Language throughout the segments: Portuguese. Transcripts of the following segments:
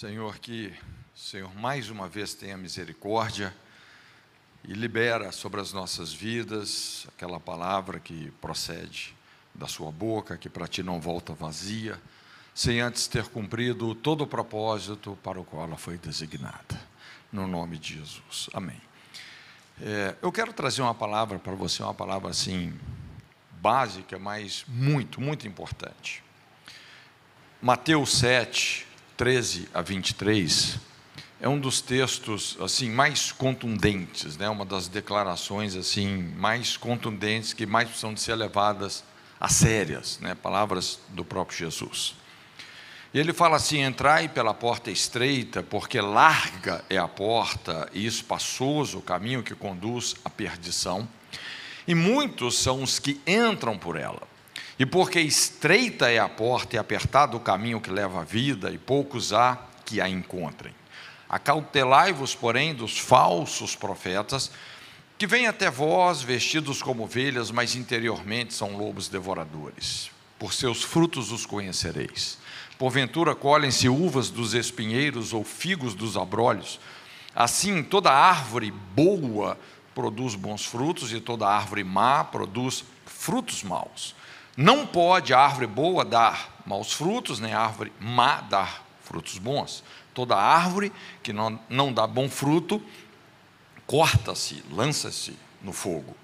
Senhor, que Senhor mais uma vez tenha misericórdia e libera sobre as nossas vidas aquela palavra que procede da Sua boca, que para ti não volta vazia, sem antes ter cumprido todo o propósito para o qual ela foi designada. No nome de Jesus. Amém. É, eu quero trazer uma palavra para você, uma palavra assim, básica, mas muito, muito importante. Mateus 7, 13 a 23, é um dos textos assim mais contundentes, né? Uma das declarações assim mais contundentes que mais precisam de ser levadas a sérias, né? Palavras do próprio Jesus. E ele fala assim: entrai pela porta estreita, porque larga é a porta e espaçoso o caminho que conduz à perdição, e muitos são os que entram por ela. E porque estreita é a porta e apertado o caminho que leva à vida, e poucos há que a encontrem. Acautelai-vos, porém, dos falsos profetas, que vêm até vós vestidos como ovelhas, mas interiormente são lobos devoradores. Por seus frutos os conhecereis. Porventura colhem-se uvas dos espinheiros ou figos dos abrolhos. Assim, toda árvore boa produz bons frutos, e toda árvore má produz frutos maus. Não pode a árvore boa dar maus frutos, nem a árvore má dar frutos bons. Toda árvore que não, não dá bom fruto, corta-se, lança-se no fogo.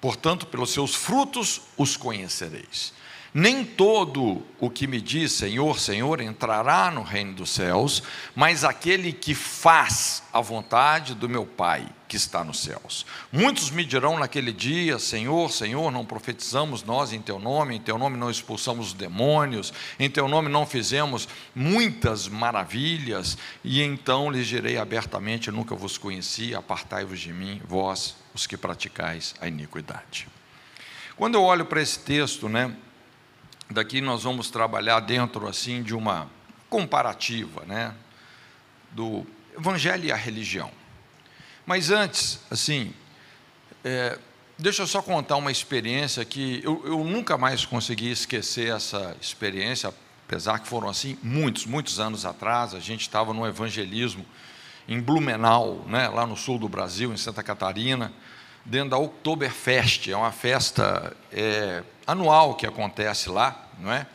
Portanto, pelos seus frutos os conhecereis. Nem todo o que me diz Senhor, Senhor entrará no reino dos céus, mas aquele que faz a vontade do meu Pai que está nos céus. Muitos me dirão naquele dia: Senhor, Senhor, não profetizamos nós em teu nome, em teu nome não expulsamos os demônios, em teu nome não fizemos muitas maravilhas, e então lhes direi abertamente: Nunca vos conheci, apartai-vos de mim, vós, os que praticais a iniquidade. Quando eu olho para esse texto, né, Daqui nós vamos trabalhar dentro assim de uma comparativa, né, do evangelho e a religião. Mas antes, assim, é, deixa eu só contar uma experiência que eu, eu nunca mais consegui esquecer essa experiência, apesar que foram assim muitos, muitos anos atrás. A gente estava no evangelismo em Blumenau, né, lá no sul do Brasil, em Santa Catarina dentro da Oktoberfest, é uma festa é, anual que acontece lá, não é?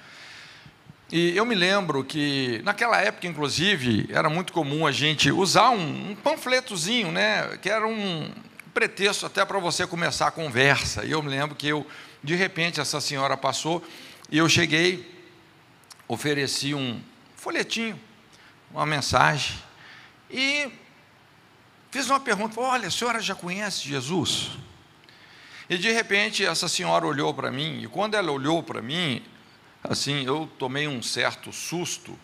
E eu me lembro que, naquela época, inclusive, era muito comum a gente usar um, um panfletozinho, né, que era um pretexto até para você começar a conversa. E eu me lembro que eu, de repente, essa senhora passou e eu cheguei, ofereci um folhetinho, uma mensagem, e Fiz uma pergunta, olha, a senhora já conhece Jesus? E de repente essa senhora olhou para mim, e quando ela olhou para mim, assim, eu tomei um certo susto,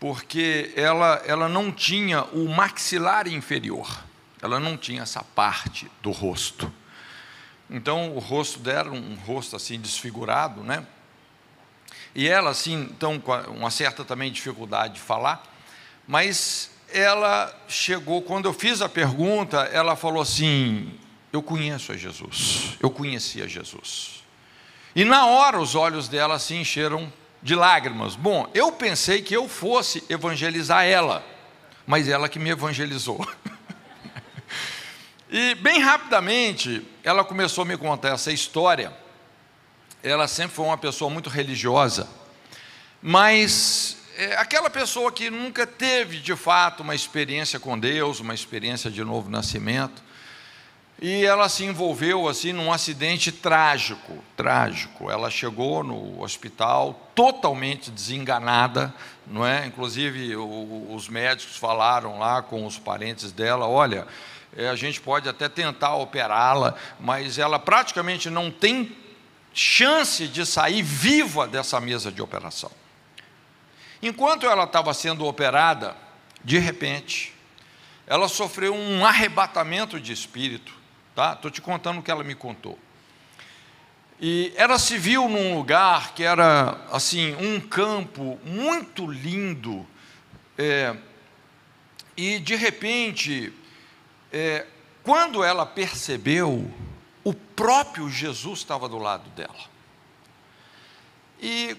porque ela, ela não tinha o maxilar inferior, ela não tinha essa parte do rosto. Então o rosto dela, um rosto assim desfigurado, né? E ela assim, então com uma certa também dificuldade de falar, mas ela chegou, quando eu fiz a pergunta, ela falou assim: Eu conheço a Jesus, eu conhecia Jesus. E na hora os olhos dela se encheram de lágrimas. Bom, eu pensei que eu fosse evangelizar ela, mas ela que me evangelizou. e bem rapidamente ela começou a me contar essa história. Ela sempre foi uma pessoa muito religiosa, mas é, aquela pessoa que nunca teve de fato uma experiência com Deus, uma experiência de novo nascimento, e ela se envolveu assim num acidente trágico, trágico. Ela chegou no hospital totalmente desenganada, não é? Inclusive o, os médicos falaram lá com os parentes dela, olha, é, a gente pode até tentar operá-la, mas ela praticamente não tem chance de sair viva dessa mesa de operação. Enquanto ela estava sendo operada, de repente, ela sofreu um arrebatamento de espírito, tá? Estou te contando o que ela me contou. E ela se viu num lugar que era assim um campo muito lindo, é, e de repente, é, quando ela percebeu, o próprio Jesus estava do lado dela. E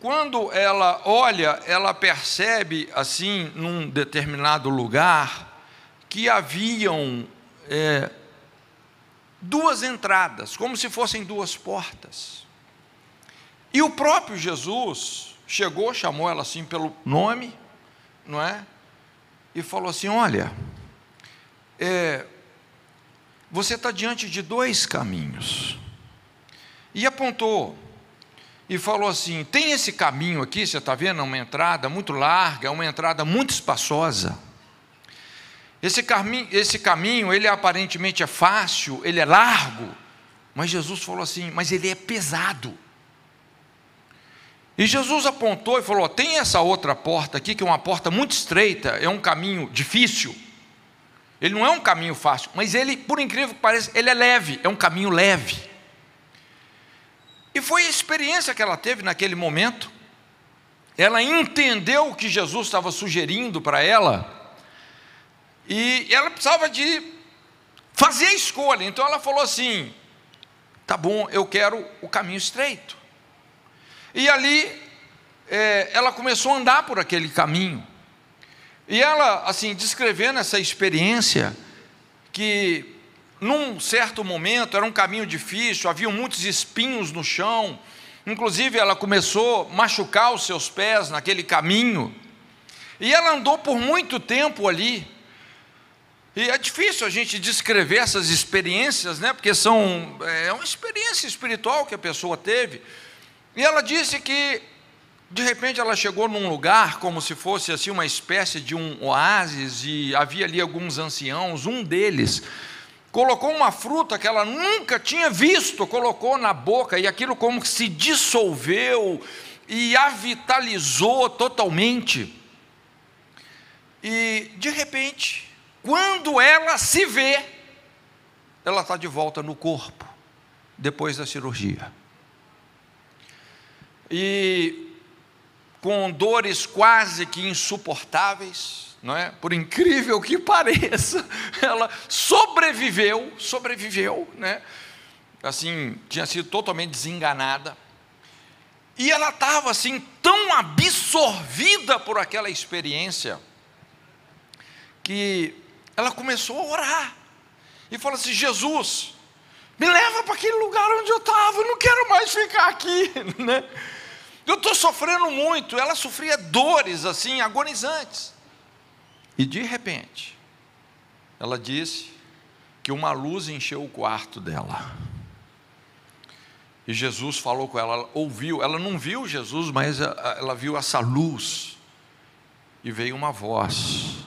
quando ela olha, ela percebe, assim, num determinado lugar, que haviam é, duas entradas, como se fossem duas portas. E o próprio Jesus chegou, chamou ela assim pelo nome, não é? E falou assim: Olha, é, você está diante de dois caminhos. E apontou e falou assim: tem esse caminho aqui, você está vendo? É uma entrada muito larga, é uma entrada muito espaçosa. Esse caminho, esse caminho, ele aparentemente é fácil, ele é largo, mas Jesus falou assim: mas ele é pesado. E Jesus apontou e falou: tem essa outra porta aqui, que é uma porta muito estreita, é um caminho difícil. Ele não é um caminho fácil, mas ele, por incrível que pareça, ele é leve, é um caminho leve. E foi a experiência que ela teve naquele momento. Ela entendeu o que Jesus estava sugerindo para ela, e ela precisava de fazer a escolha. Então ela falou assim: tá bom, eu quero o caminho estreito. E ali é, ela começou a andar por aquele caminho. E ela, assim, descrevendo essa experiência, que num certo momento, era um caminho difícil, havia muitos espinhos no chão, inclusive ela começou a machucar os seus pés naquele caminho, e ela andou por muito tempo ali. E é difícil a gente descrever essas experiências, né? Porque são é uma experiência espiritual que a pessoa teve. E ela disse que de repente ela chegou num lugar como se fosse assim uma espécie de um oásis e havia ali alguns anciãos, um deles colocou uma fruta que ela nunca tinha visto, colocou na boca, e aquilo como que se dissolveu e a vitalizou totalmente. E de repente, quando ela se vê, ela está de volta no corpo, depois da cirurgia. E com dores quase que insuportáveis, não é? Por incrível que pareça, ela sobreviveu, sobreviveu, né? Assim, tinha sido totalmente desenganada. E ela estava assim tão absorvida por aquela experiência que ela começou a orar e falou assim: Jesus, me leva para aquele lugar onde eu estava, eu não quero mais ficar aqui, né? Eu estou sofrendo muito. Ela sofria dores assim agonizantes. E de repente, ela disse que uma luz encheu o quarto dela. E Jesus falou com ela, ela ouviu, ela não viu Jesus, mas ela viu essa luz. E veio uma voz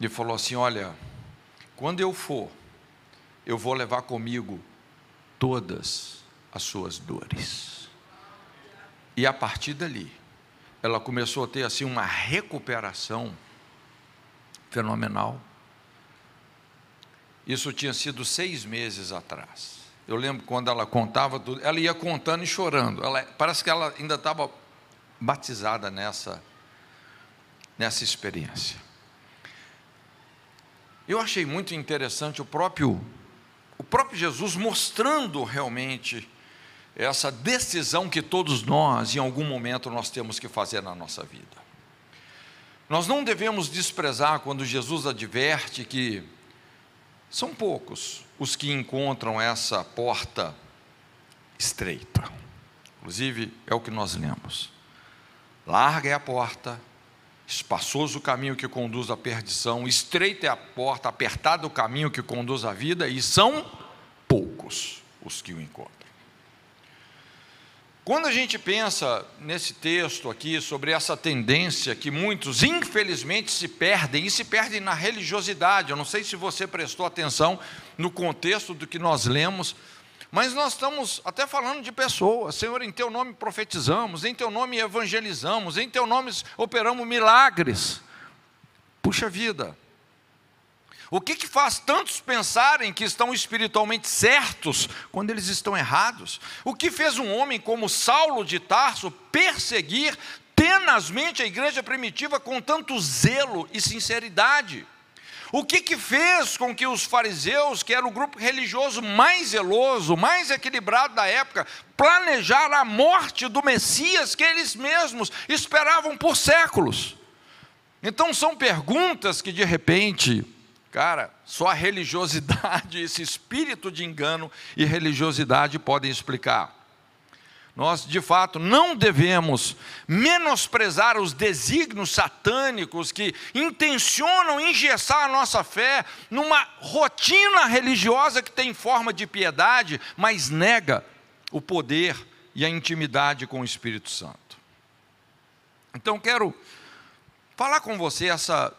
e falou assim: Olha, quando eu for, eu vou levar comigo todas as suas dores. E a partir dali, ela começou a ter assim uma recuperação fenomenal. Isso tinha sido seis meses atrás. Eu lembro quando ela contava tudo, ela ia contando e chorando. Ela, parece que ela ainda estava batizada nessa, nessa experiência. Eu achei muito interessante o próprio, o próprio Jesus mostrando realmente essa decisão que todos nós, em algum momento, nós temos que fazer na nossa vida. Nós não devemos desprezar quando Jesus adverte que são poucos os que encontram essa porta estreita. Inclusive, é o que nós lemos. Larga é a porta, espaçoso o caminho que conduz à perdição, estreita é a porta, apertado o caminho que conduz à vida, e são poucos os que o encontram. Quando a gente pensa nesse texto aqui sobre essa tendência que muitos, infelizmente, se perdem, e se perdem na religiosidade, eu não sei se você prestou atenção no contexto do que nós lemos, mas nós estamos até falando de pessoas, Senhor, em Teu nome profetizamos, em Teu nome evangelizamos, em Teu nome operamos milagres. Puxa vida, o que, que faz tantos pensarem que estão espiritualmente certos quando eles estão errados? O que fez um homem como Saulo de Tarso perseguir tenazmente a igreja primitiva com tanto zelo e sinceridade? O que, que fez com que os fariseus, que era o grupo religioso mais zeloso, mais equilibrado da época, planejaram a morte do Messias que eles mesmos esperavam por séculos? Então são perguntas que de repente, cara, só a religiosidade, esse espírito de engano e religiosidade podem explicar. Nós, de fato, não devemos menosprezar os desígnios satânicos que intencionam engessar a nossa fé numa rotina religiosa que tem forma de piedade, mas nega o poder e a intimidade com o Espírito Santo. Então, quero falar com você essa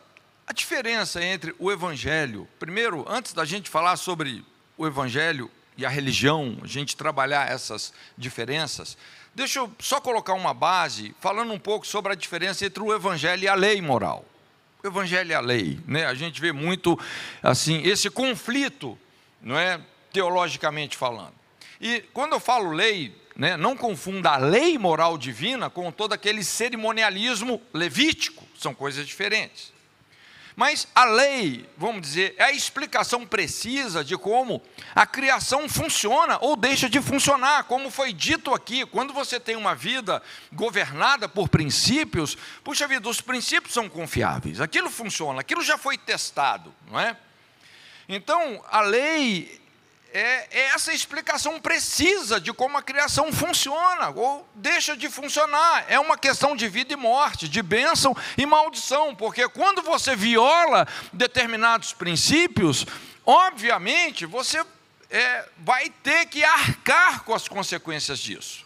a diferença entre o evangelho. Primeiro, antes da gente falar sobre o evangelho e a religião, a gente trabalhar essas diferenças, deixa eu só colocar uma base falando um pouco sobre a diferença entre o evangelho e a lei moral. O evangelho e a lei, né? A gente vê muito assim esse conflito, não é, teologicamente falando. E quando eu falo lei, né, não confunda a lei moral divina com todo aquele cerimonialismo levítico, são coisas diferentes. Mas a lei, vamos dizer, é a explicação precisa de como a criação funciona ou deixa de funcionar, como foi dito aqui. Quando você tem uma vida governada por princípios, puxa vida, os princípios são confiáveis, aquilo funciona, aquilo já foi testado, não é? Então, a lei é, é essa explicação precisa de como a criação funciona ou deixa de funcionar. É uma questão de vida e morte, de bênção e maldição, porque quando você viola determinados princípios, obviamente você é, vai ter que arcar com as consequências disso.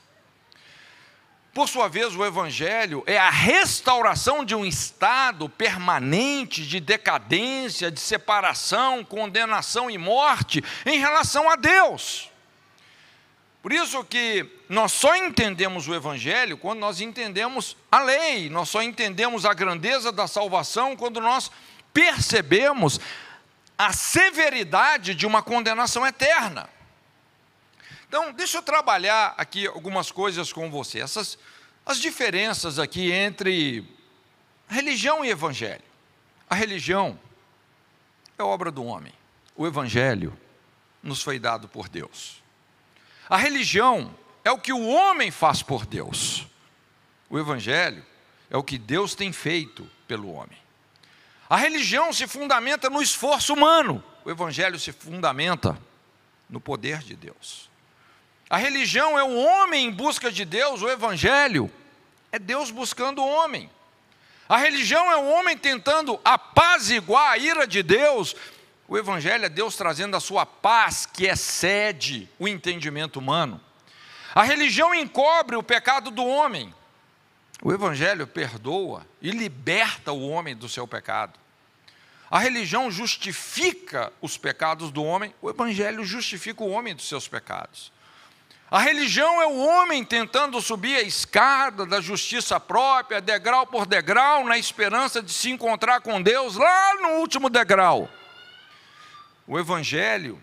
Por sua vez, o Evangelho é a restauração de um estado permanente de decadência, de separação, condenação e morte em relação a Deus. Por isso que nós só entendemos o Evangelho quando nós entendemos a lei, nós só entendemos a grandeza da salvação quando nós percebemos a severidade de uma condenação eterna. Então, deixa eu trabalhar aqui algumas coisas com você. Essas as diferenças aqui entre religião e evangelho. A religião é obra do homem. O evangelho nos foi dado por Deus. A religião é o que o homem faz por Deus. O evangelho é o que Deus tem feito pelo homem. A religião se fundamenta no esforço humano. O evangelho se fundamenta no poder de Deus. A religião é o homem em busca de Deus, o Evangelho é Deus buscando o homem. A religião é o homem tentando apaziguar a ira de Deus, o Evangelho é Deus trazendo a sua paz que excede o entendimento humano. A religião encobre o pecado do homem, o Evangelho perdoa e liberta o homem do seu pecado. A religião justifica os pecados do homem, o Evangelho justifica o homem dos seus pecados. A religião é o homem tentando subir a escada da justiça própria, degrau por degrau, na esperança de se encontrar com Deus lá no último degrau. O Evangelho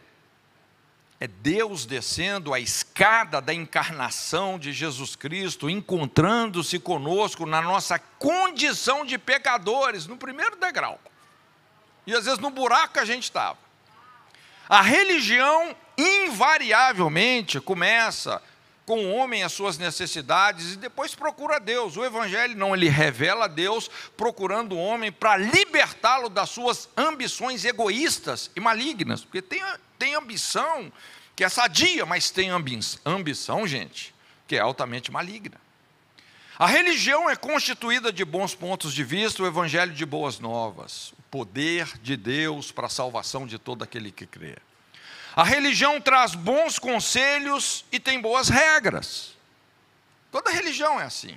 é Deus descendo a escada da encarnação de Jesus Cristo, encontrando-se conosco na nossa condição de pecadores, no primeiro degrau. E às vezes no buraco que a gente estava. A religião invariavelmente começa com o homem as suas necessidades e depois procura Deus. O evangelho não ele revela Deus procurando o homem para libertá-lo das suas ambições egoístas e malignas, porque tem, tem ambição que é sadia, mas tem ambição, gente, que é altamente maligna. A religião é constituída de bons pontos de vista, o evangelho de boas novas, poder de Deus para a salvação de todo aquele que crê. A religião traz bons conselhos e tem boas regras. Toda religião é assim.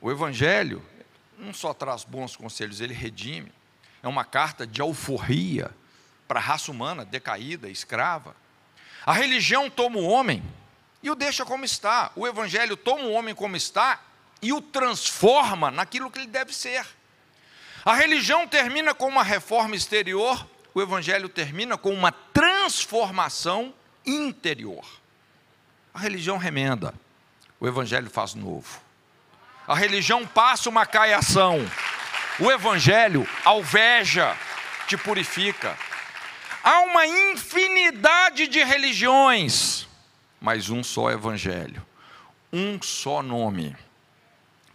O Evangelho não só traz bons conselhos, ele redime. É uma carta de alforria para a raça humana decaída, escrava. A religião toma o homem e o deixa como está. O Evangelho toma o homem como está e o transforma naquilo que ele deve ser. A religião termina com uma reforma exterior o Evangelho termina com uma transformação interior. A religião remenda, o Evangelho faz novo. A religião passa uma caiação, o Evangelho alveja, te purifica. Há uma infinidade de religiões, mas um só evangelho, um só nome,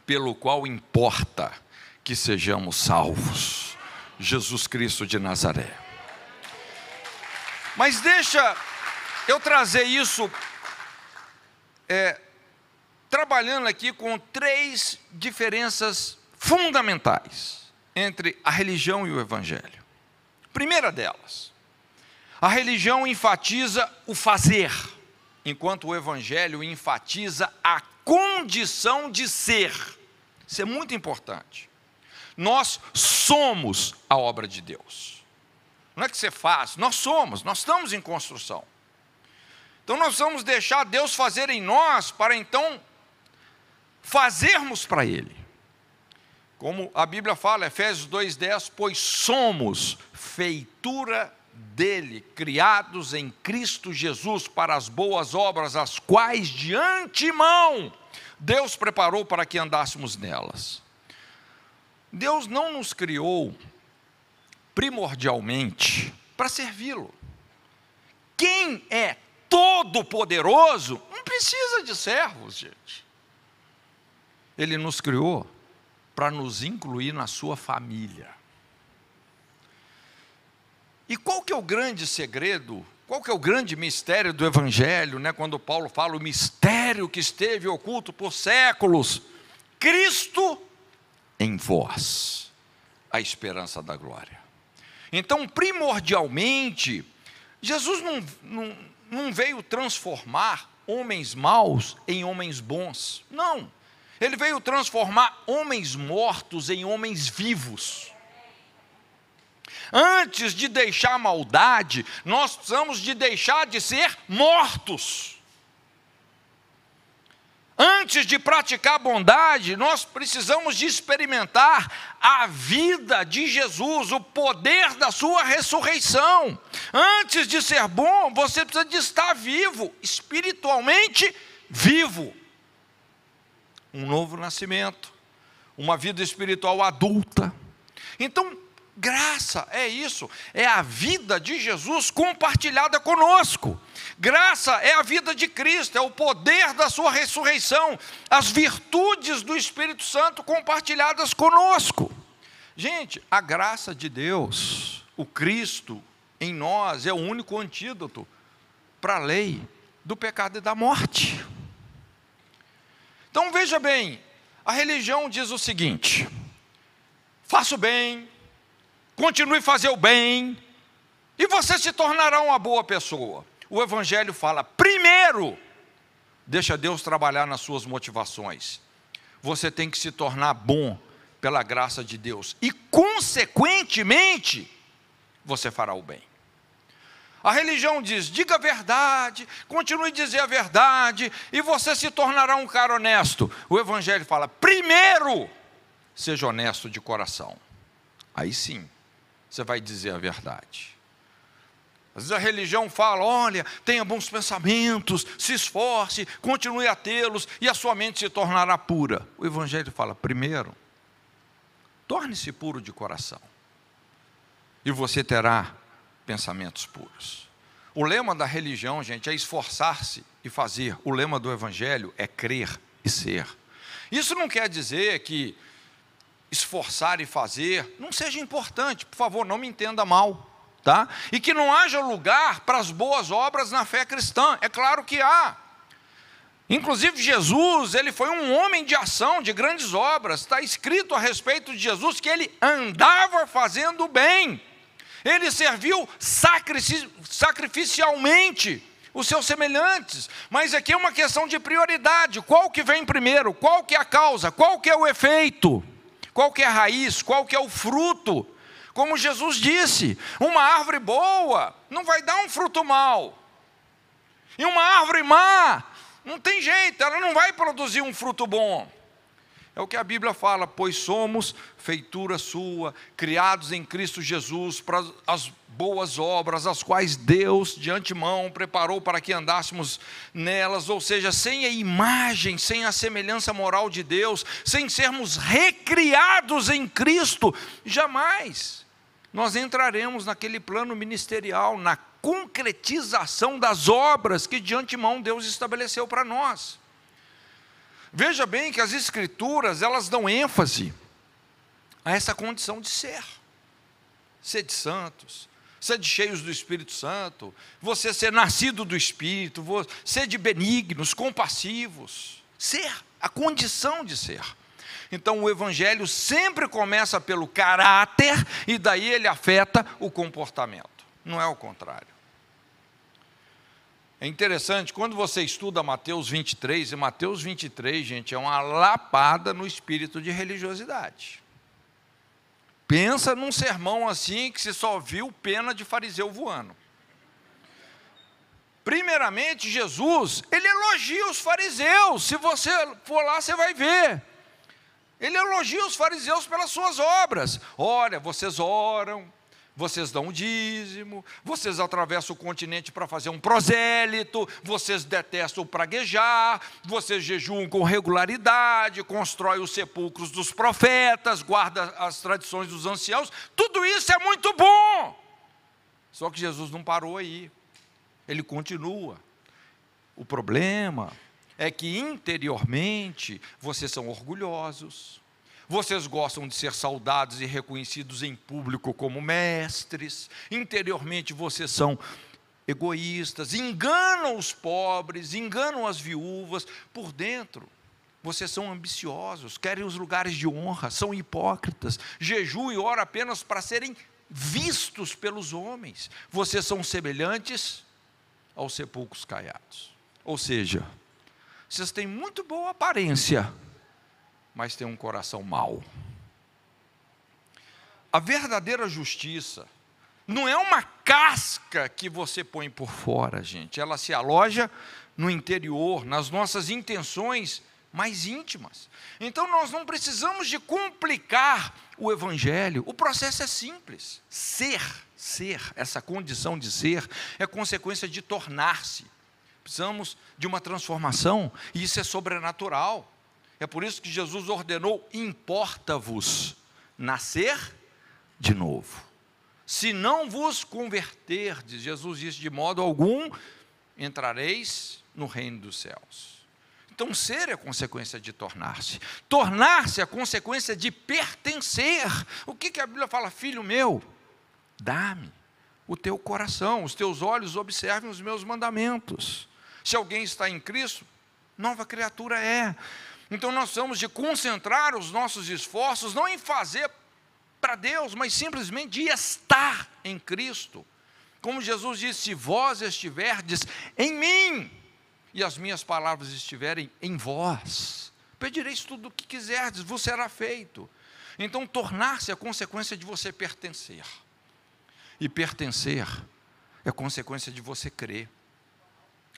pelo qual importa que sejamos salvos: Jesus Cristo de Nazaré. Mas deixa eu trazer isso, é, trabalhando aqui com três diferenças fundamentais entre a religião e o evangelho. Primeira delas, a religião enfatiza o fazer, enquanto o evangelho enfatiza a condição de ser. Isso é muito importante. Nós somos a obra de Deus. Não é que você faz, nós somos, nós estamos em construção. Então nós vamos deixar Deus fazer em nós para então fazermos para Ele. Como a Bíblia fala, Efésios 2,10, pois somos feitura dele, criados em Cristo Jesus para as boas obras, as quais de antemão Deus preparou para que andássemos nelas. Deus não nos criou primordialmente para servi-lo. Quem é todo-poderoso não precisa de servos, gente. Ele nos criou para nos incluir na sua família. E qual que é o grande segredo? Qual que é o grande mistério do evangelho, né? Quando Paulo fala o mistério que esteve oculto por séculos, Cristo em vós, a esperança da glória. Então, primordialmente, Jesus não, não, não veio transformar homens maus em homens bons. Não. Ele veio transformar homens mortos em homens vivos. Antes de deixar maldade, nós precisamos de deixar de ser mortos. Antes de praticar bondade, nós precisamos de experimentar a vida de Jesus, o poder da sua ressurreição. Antes de ser bom, você precisa de estar vivo, espiritualmente vivo. Um novo nascimento, uma vida espiritual adulta. Então, Graça é isso, é a vida de Jesus compartilhada conosco. Graça é a vida de Cristo, é o poder da Sua ressurreição, as virtudes do Espírito Santo compartilhadas conosco. Gente, a graça de Deus, o Cristo em nós, é o único antídoto para a lei do pecado e da morte. Então veja bem, a religião diz o seguinte: faço bem, continue a fazer o bem, e você se tornará uma boa pessoa. O Evangelho fala, primeiro, deixa Deus trabalhar nas suas motivações. Você tem que se tornar bom pela graça de Deus, e consequentemente, você fará o bem. A religião diz: diga a verdade, continue a dizer a verdade, e você se tornará um cara honesto. O Evangelho fala: primeiro, seja honesto de coração. Aí sim, você vai dizer a verdade. Às vezes a religião fala: olha, tenha bons pensamentos, se esforce, continue a tê-los e a sua mente se tornará pura. O Evangelho fala: primeiro, torne-se puro de coração e você terá pensamentos puros. O lema da religião, gente, é esforçar-se e fazer. O lema do Evangelho é crer e ser. Isso não quer dizer que esforçar e fazer não seja importante, por favor, não me entenda mal, tá? E que não haja lugar para as boas obras na fé cristã, é claro que há. Inclusive Jesus, ele foi um homem de ação, de grandes obras. Está escrito a respeito de Jesus que ele andava fazendo bem. Ele serviu sacrificialmente os seus semelhantes. Mas aqui é uma questão de prioridade. Qual que vem primeiro? Qual que é a causa? Qual que é o efeito? Qual que é a raiz? Qual que é o fruto? Como Jesus disse, uma árvore boa não vai dar um fruto mau. E uma árvore má, não tem jeito, ela não vai produzir um fruto bom. É o que a Bíblia fala, pois somos feitura sua, criados em Cristo Jesus para as boas obras, as quais Deus de antemão preparou para que andássemos nelas, ou seja, sem a imagem, sem a semelhança moral de Deus, sem sermos recriados em Cristo, jamais nós entraremos naquele plano ministerial, na concretização das obras que de antemão Deus estabeleceu para nós. Veja bem que as escrituras, elas dão ênfase a essa condição de ser. Ser de santos, ser de cheios do Espírito Santo, você ser nascido do Espírito, ser de benignos, compassivos, ser, a condição de ser. Então o evangelho sempre começa pelo caráter e daí ele afeta o comportamento. Não é o contrário. É interessante, quando você estuda Mateus 23, e Mateus 23, gente, é uma lapada no espírito de religiosidade. Pensa num sermão assim que você só viu pena de fariseu voando. Primeiramente, Jesus, ele elogia os fariseus. Se você for lá, você vai ver. Ele elogia os fariseus pelas suas obras. Olha, vocês oram, vocês dão o dízimo, vocês atravessam o continente para fazer um prosélito, vocês detestam o praguejar, vocês jejuam com regularidade, constroem os sepulcros dos profetas, guardam as tradições dos anciãos. Tudo isso é muito bom. Só que Jesus não parou aí. Ele continua. O problema é que interiormente vocês são orgulhosos, vocês gostam de ser saudados e reconhecidos em público como mestres, interiormente vocês são egoístas, enganam os pobres, enganam as viúvas, por dentro vocês são ambiciosos, querem os lugares de honra, são hipócritas, jejuam e oram apenas para serem vistos pelos homens. Vocês são semelhantes aos sepulcros caiados. Ou seja, vocês têm muito boa aparência, mas têm um coração mau. A verdadeira justiça não é uma casca que você põe por fora, gente. Ela se aloja no interior, nas nossas intenções mais íntimas. Então nós não precisamos de complicar o evangelho. O processo é simples. Ser, ser, essa condição de ser é consequência de tornar-se. Precisamos de uma transformação, e isso é sobrenatural. É por isso que Jesus ordenou: importa-vos nascer de novo. Se não vos converterdes, Jesus disse, de modo algum entrareis no reino dos céus. Então, ser é consequência de tornar-se. Tornar-se é consequência de pertencer. O que, que a Bíblia fala? Filho meu, dá-me o teu coração, os teus olhos observem os meus mandamentos. Se alguém está em Cristo, nova criatura é. Então nós precisamos de concentrar os nossos esforços não em fazer para Deus, mas simplesmente de estar em Cristo. Como Jesus disse: se vós estiverdes em mim e as minhas palavras estiverem em vós, pedireis tudo o que quiserdes, vos será feito. Então, tornar-se é consequência de você pertencer. E pertencer é consequência de você crer.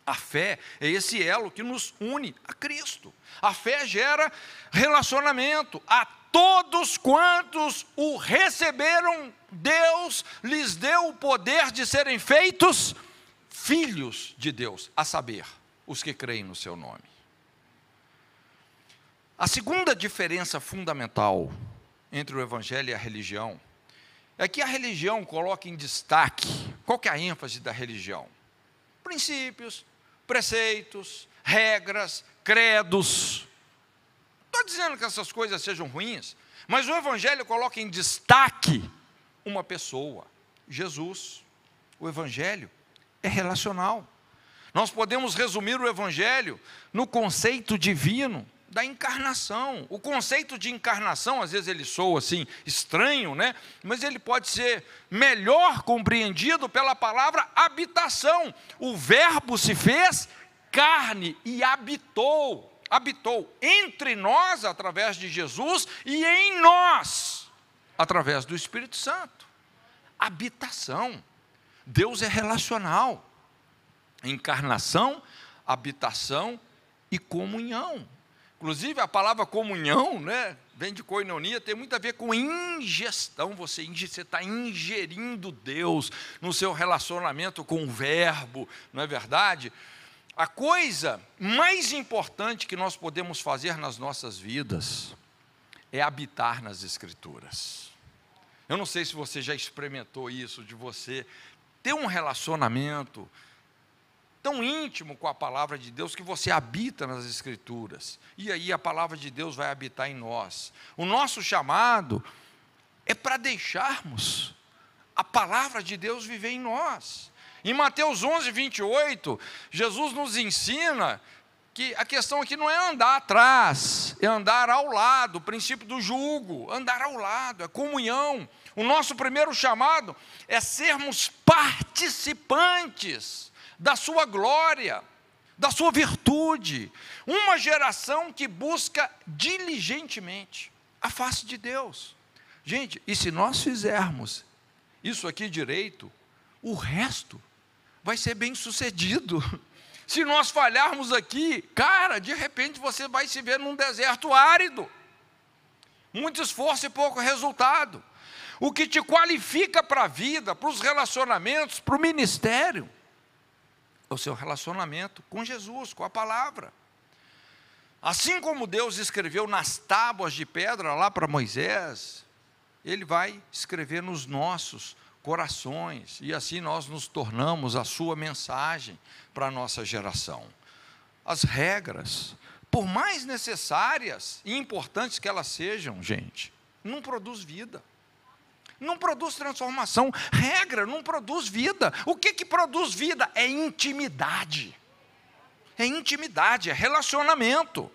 A fé é esse elo que nos une a Cristo. A fé gera relacionamento. A todos quantos o receberam, Deus lhes deu o poder de serem feitos filhos de Deus, a saber, os que creem no seu nome. A segunda diferença fundamental entre o evangelho e a religião é que a religião coloca em destaque, qual que é a ênfase da religião? Princípios, preceitos, regras, credos. Estou dizendo que essas coisas sejam ruins, mas o Evangelho coloca em destaque uma pessoa, Jesus. O Evangelho é relacional. Nós podemos resumir o Evangelho no conceito divino da encarnação. O conceito de encarnação, às vezes ele soa assim estranho, né? Mas ele pode ser melhor compreendido pela palavra habitação. O verbo se fez carne e habitou, habitou entre nós através de Jesus e em nós através do Espírito Santo. Habitação. Deus é relacional. Encarnação, habitação e comunhão. Inclusive, a palavra comunhão, né, vem de coinonia, tem muito a ver com ingestão. Você está ingerindo Deus no seu relacionamento com o Verbo, não é verdade? A coisa mais importante que nós podemos fazer nas nossas vidas é habitar nas Escrituras. Eu não sei se você já experimentou isso, de você ter um relacionamento tão íntimo com a palavra de Deus que você habita nas Escrituras. E aí a palavra de Deus vai habitar em nós. O nosso chamado é para deixarmos a palavra de Deus viver em nós. Em Mateus 11, 28, Jesus nos ensina que a questão aqui não é andar atrás, é andar ao lado, o princípio do jugo, andar ao lado, é comunhão. O nosso primeiro chamado é sermos participantes da sua glória, da sua virtude. Uma geração que busca diligentemente a face de Deus. Gente, e se nós fizermos isso aqui direito, o resto vai ser bem sucedido. Se nós falharmos aqui, cara, de repente você vai se ver num deserto árido. Muito esforço e pouco resultado. O que te qualifica para a vida, para os relacionamentos, para o ministério, o seu relacionamento com Jesus, com a palavra. Assim como Deus escreveu nas tábuas de pedra lá para Moisés, Ele vai escrever nos nossos corações, e assim nós nos tornamos a sua mensagem para a nossa geração. As regras, por mais necessárias e importantes que elas sejam, gente, não produz vida não produz transformação. Regra não produz vida. O que, que produz vida? É intimidade. É intimidade, é relacionamento.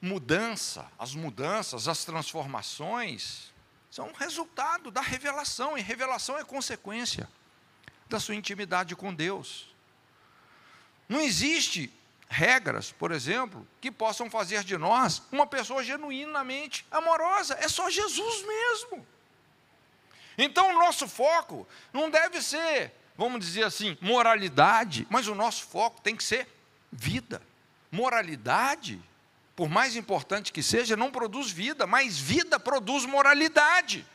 Mudança, as mudanças, as transformações são resultado da revelação, e revelação é consequência da sua intimidade com Deus. Não existe regras, por exemplo, que possam fazer de nós uma pessoa genuinamente amorosa. É só Jesus mesmo. Então, o nosso foco não deve ser, vamos dizer assim, moralidade, mas o nosso foco tem que ser vida. Moralidade, por mais importante que seja, não produz vida, mas vida produz moralidade.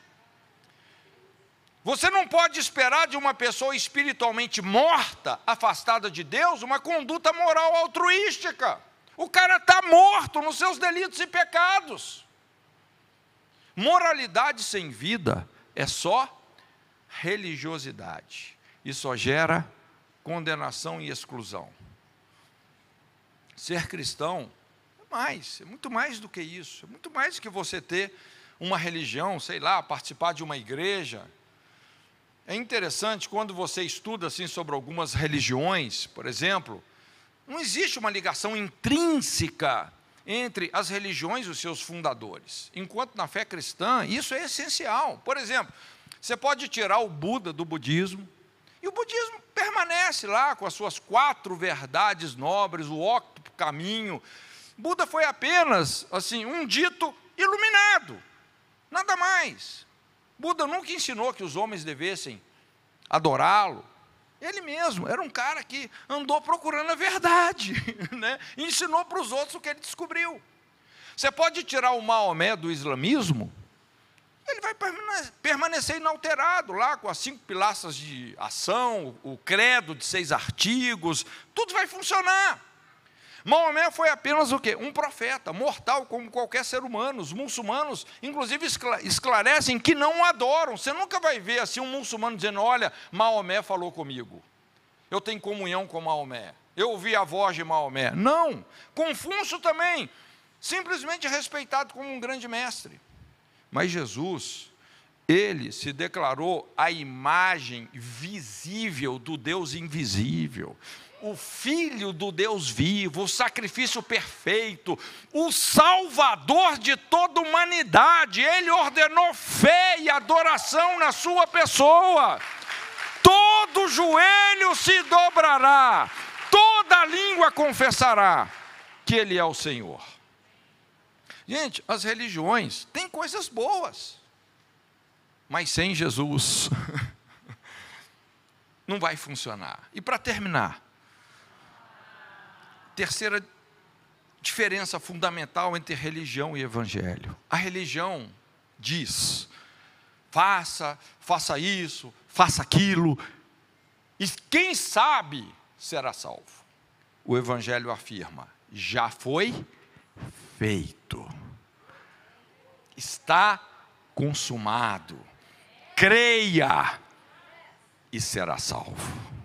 Você não pode esperar de uma pessoa espiritualmente morta, afastada de Deus, uma conduta moral altruística. O cara está morto nos seus delitos e pecados. Moralidade sem vida é só religiosidade e só gera condenação e exclusão. Ser cristão é mais, é muito mais do que isso, é muito mais do que você ter uma religião, sei lá, participar de uma igreja, é interessante quando você estuda assim sobre algumas religiões, por exemplo, não existe uma ligação intrínseca entre as religiões e os seus fundadores. Enquanto na fé cristã, isso é essencial. Por exemplo, você pode tirar o Buda do budismo, e o budismo permanece lá com as suas quatro verdades nobres, o octo caminho. Buda foi apenas assim um dito iluminado, nada mais. Buda nunca ensinou que os homens devessem adorá-lo. Ele mesmo era um cara que andou procurando a verdade, né? e ensinou para os outros o que ele descobriu. Você pode tirar o Maomé do islamismo, ele vai permanecer inalterado lá com as cinco pilastras de ação, o credo de seis artigos, tudo vai funcionar. Maomé foi apenas o quê? Um profeta, mortal como qualquer ser humano. Os muçulmanos, inclusive, esclarecem que não adoram. Você nunca vai ver assim um muçulmano dizendo: Olha, Maomé falou comigo. Eu tenho comunhão com Maomé. Eu ouvi a voz de Maomé. Não. Confúcio também, simplesmente respeitado como um grande mestre. Mas Jesus, ele se declarou a imagem visível do Deus invisível o Filho do Deus vivo, o sacrifício perfeito, o Salvador de toda a humanidade. Ele ordenou fé e adoração na sua pessoa. Todo joelho se dobrará, toda língua confessará que Ele é o Senhor. Gente, as religiões têm coisas boas, mas sem Jesus não vai funcionar. E para terminar, terceira diferença fundamental entre religião e evangelho. A religião diz: faça, faça isso, faça aquilo, e quem sabe será salvo. O evangelho afirma: já foi feito. Está consumado. Creia e será salvo.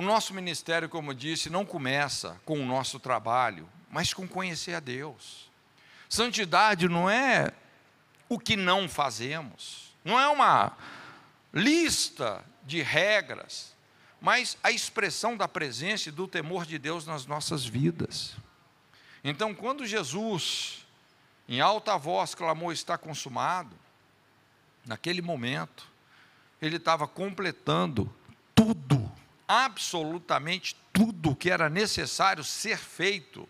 O nosso ministério, como disse, não começa com o nosso trabalho, mas com conhecer a Deus. Santidade não é o que não fazemos, não é uma lista de regras, mas a expressão da presença e do temor de Deus nas nossas vidas. Então, quando Jesus, em alta voz, clamou: Está consumado, naquele momento, ele estava completando absolutamente tudo que era necessário ser feito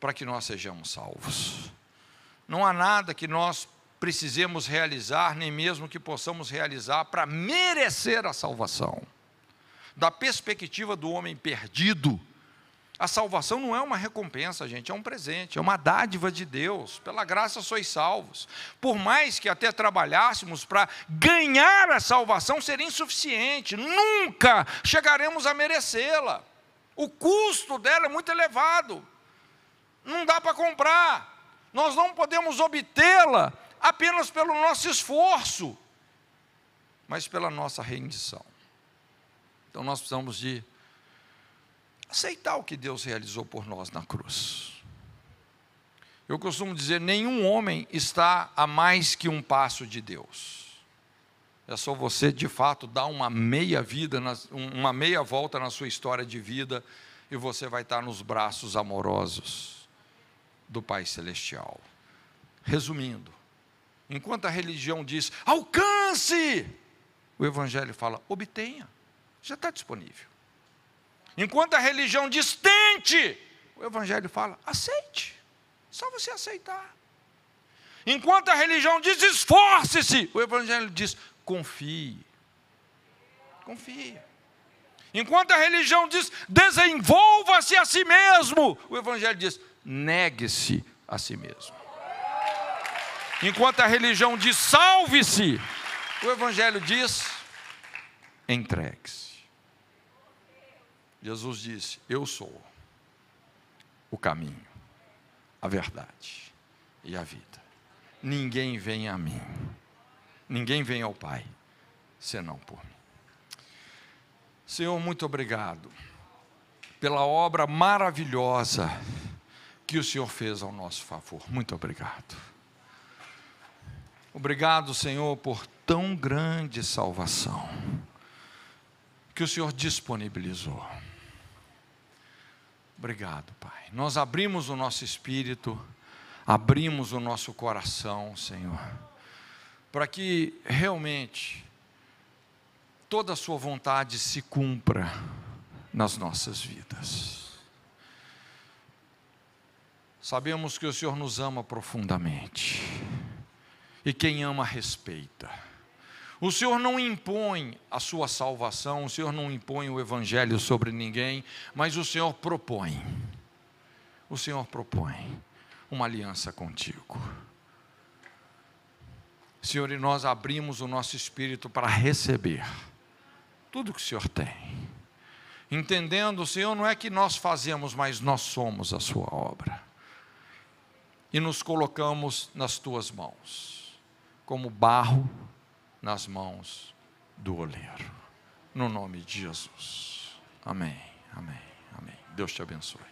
para que nós sejamos salvos. Não há nada que nós precisemos realizar, nem mesmo que possamos realizar para merecer a salvação. Da perspectiva do homem perdido, a salvação não é uma recompensa, gente, é um presente, é uma dádiva de Deus. Pela graça sois salvos. Por mais que até trabalhássemos para ganhar a salvação, seria insuficiente. Nunca chegaremos a merecê-la. O custo dela é muito elevado. Não dá para comprar. Nós não podemos obtê-la apenas pelo nosso esforço, mas pela nossa rendição. Então nós precisamos de aceitar o que Deus realizou por nós na cruz. Eu costumo dizer: nenhum homem está a mais que um passo de Deus. É só você, de fato, dar uma meia vida, uma meia volta na sua história de vida, e você vai estar nos braços amorosos do Pai Celestial. Resumindo, enquanto a religião diz alcance, o Evangelho fala obtenha, já está disponível. Enquanto a religião diz tente, o Evangelho fala aceite, só você aceitar. Enquanto a religião diz esforce-se, o Evangelho diz confie. Confie. Enquanto a religião diz desenvolva-se a si mesmo, o Evangelho diz negue-se a si mesmo. Enquanto a religião diz salve-se, o Evangelho diz entregue-se. Jesus disse: Eu sou o caminho, a verdade e a vida. Ninguém vem a mim, ninguém vem ao Pai, senão por mim. Senhor, muito obrigado pela obra maravilhosa que o Senhor fez ao nosso favor. Muito obrigado. Obrigado, Senhor, por tão grande salvação que o Senhor disponibilizou. Obrigado, Pai. Nós abrimos o nosso espírito, abrimos o nosso coração, Senhor, para que realmente toda a Sua vontade se cumpra nas nossas vidas. Sabemos que o Senhor nos ama profundamente, e quem ama, respeita. O Senhor não impõe a sua salvação, o Senhor não impõe o evangelho sobre ninguém, mas o Senhor propõe. O Senhor propõe uma aliança contigo. Senhor, e nós abrimos o nosso espírito para receber tudo que o Senhor tem. Entendendo, Senhor, não é que nós fazemos, mas nós somos a Sua obra. E nos colocamos nas tuas mãos, como barro nas mãos do oleiro. No nome de Jesus. Amém, amém, amém. Deus te abençoe.